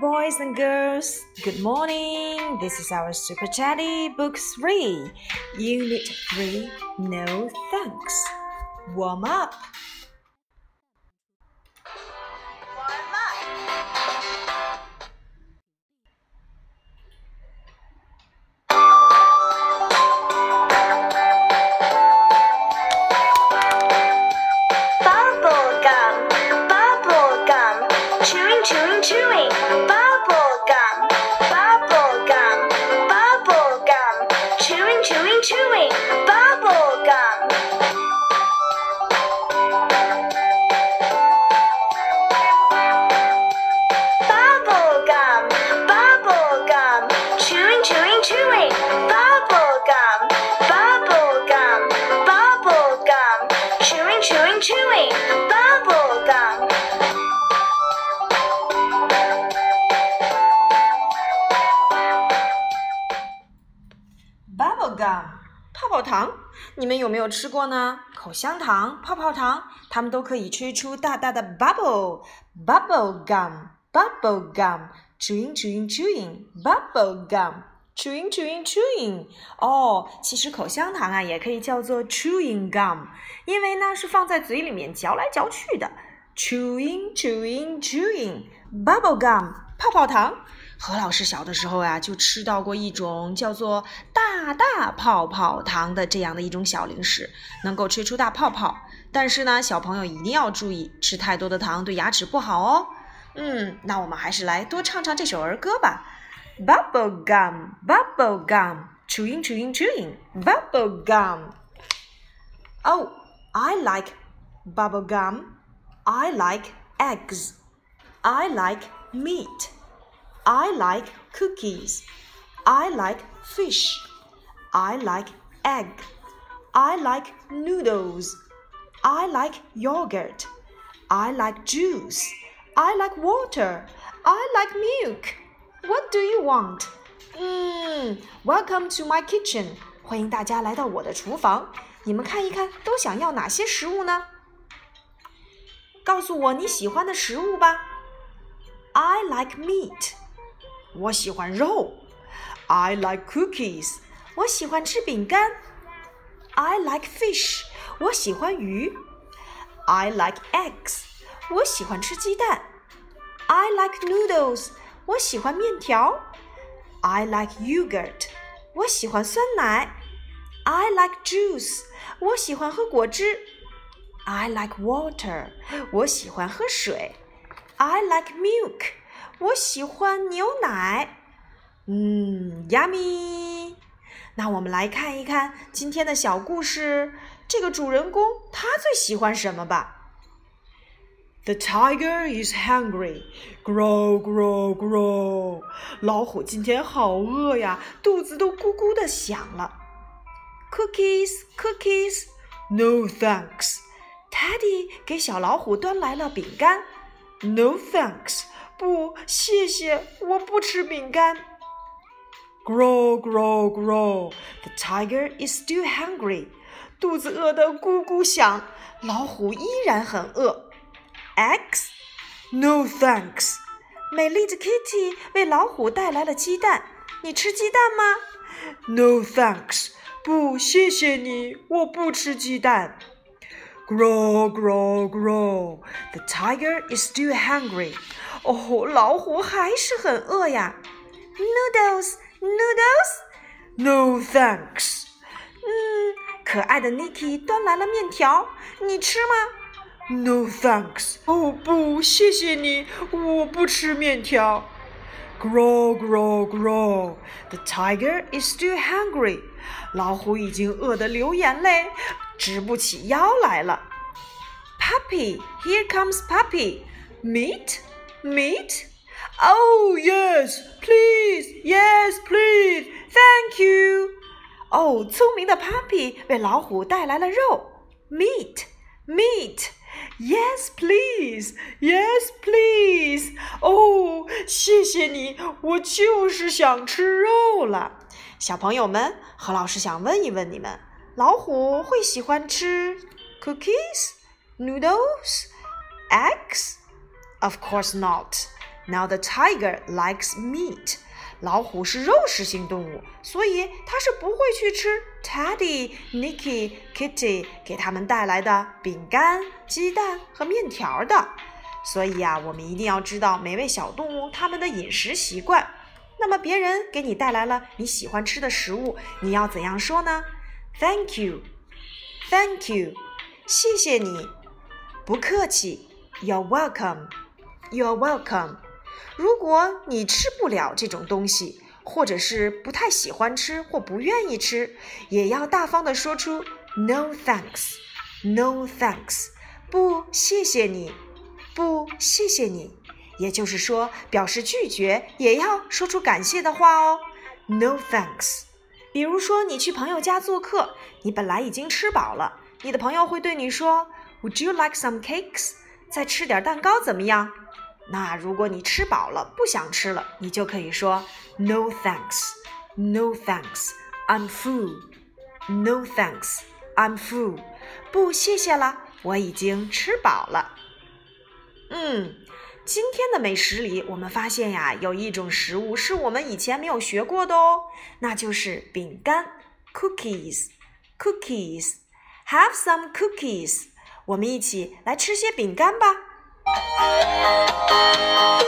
boys and girls. Good morning. This is our Super Teddy Book 3, Unit 3 No Thanks. Warm up. chewing, chewing. Bubble gum, bubble gum, bubble gum, chewing, chewing, chewing. Bubble gum. Bubble gum，泡泡糖，你们有没有吃过呢？口香糖、泡泡糖，它们都可以吹出大大的 bubble。Bubble gum，bubble gum，chewing chewing chewing，bubble gum，chewing Chewing, chewing, chewing。哦，其实口香糖啊也可以叫做 chewing gum，因为呢是放在嘴里面嚼来嚼去的。Chewing chewing chewing，bubble gum，泡泡糖。何老师小的时候呀、就吃到过一种叫做大大泡泡糖的这样的一种小零食，能够吹出大泡泡。但是呢，小朋友一定要注意，吃太多的糖对牙齿不好哦。嗯，那我们还是来多唱唱这首儿歌吧。Bubble gum, bubble gum, chewing, chewing, chewing, bubble gum. Oh, I like bubble gum. I like eggs. I like meat. I like cookies. I like fish. I like egg. I like noodles. I like yogurt. I like juice. I like water. I like milk. What do you want? 嗯，Welcome to my kitchen. 欢迎大家来到我的厨房。你们看一看，都想要哪些食物呢？告诉我你喜欢的食物吧。I like meat. 我喜欢肉。I like cookies. 我喜欢吃饼干。I like fish. 我喜欢鱼。I like eggs. 我喜欢吃鸡蛋。I like noodles. 我喜欢面条。I like yogurt. 我喜欢酸奶。I like juice. 我喜欢喝果汁。I like water. 我喜欢喝水。I like milk. 我喜欢牛奶。嗯，yummy。那我们来看一看今天的小故事，这个主人公他最喜欢什么吧 ？The tiger is hungry. Grow, grow, grow. 老虎今天好饿呀，肚子都咕咕的响了。Cookies, cookies. No thanks. Teddy 给小老虎端来了饼干。No thanks. 不，谢谢，我不吃饼干。Grow, grow, grow. The tiger is still hungry. 肚子饿得咕咕响，老虎依然很饿。 Eggs? No thanks. 美丽的 Kitty 为老虎带来了鸡蛋，你吃鸡蛋吗？No thanks. 不，谢谢你，我不吃鸡蛋。Grow, grow, grow. The tiger is still hungry. 哦，老虎还是很饿呀。Noodles, noodles. No thanks. 嗯，可爱的 Nicky 端来了面条，你吃吗 ？No thanks. 哦不，谢谢你，我不吃面条。Grow, grow, grow. The tiger is still hungry. 老虎已经饿得流眼泪，直不起腰来了。Puppy, here comes Puppy. Meat, meat. Oh yes, please, yes, please. Thank you. 哦，聪明的 Puppy 为老虎带来了肉，meat, meat. Yes, please. Yes, please. 哦，谢谢你，我就是想吃肉了。小朋友们，何老师想问一问你们：老虎会喜欢吃 cookies, noodles, eggs? Of course not. Now the tiger likes meat. 老虎是肉食性动物，所以它是不会去吃 Teddy、Nicky、Kitty 给他们带来的饼干、鸡蛋和面条的。所以呀，我们一定要知道每位小动物它们的饮食习惯。那么别人给你带来了你喜欢吃的食物，你要怎样说呢？Thank you, Thank you，谢谢你，不客气。You're welcome, You're welcome。如果你吃不了这种东西，或者是不太喜欢吃或不愿意吃，也要大方的说出 No thanks, No thanks，不，谢谢你，不，谢谢你。也就是说，表示拒绝也要说出感谢的话哦。No thanks。比如说，你去朋友家做客，你本来已经吃饱了，你的朋友会对你说：“Would you like some cakes？” 再吃点蛋糕怎么样？那如果你吃饱了不想吃了，你就可以说：“No thanks, No thanks, I'm full. No thanks, I'm full. 不，谢谢了，我已经吃饱了。”嗯。今天的美食里，我们发现呀，有一种食物是我们以前没有学过的哦，那就是饼干，cookies。cookies，have some cookies。我们一起来吃些饼干吧。Música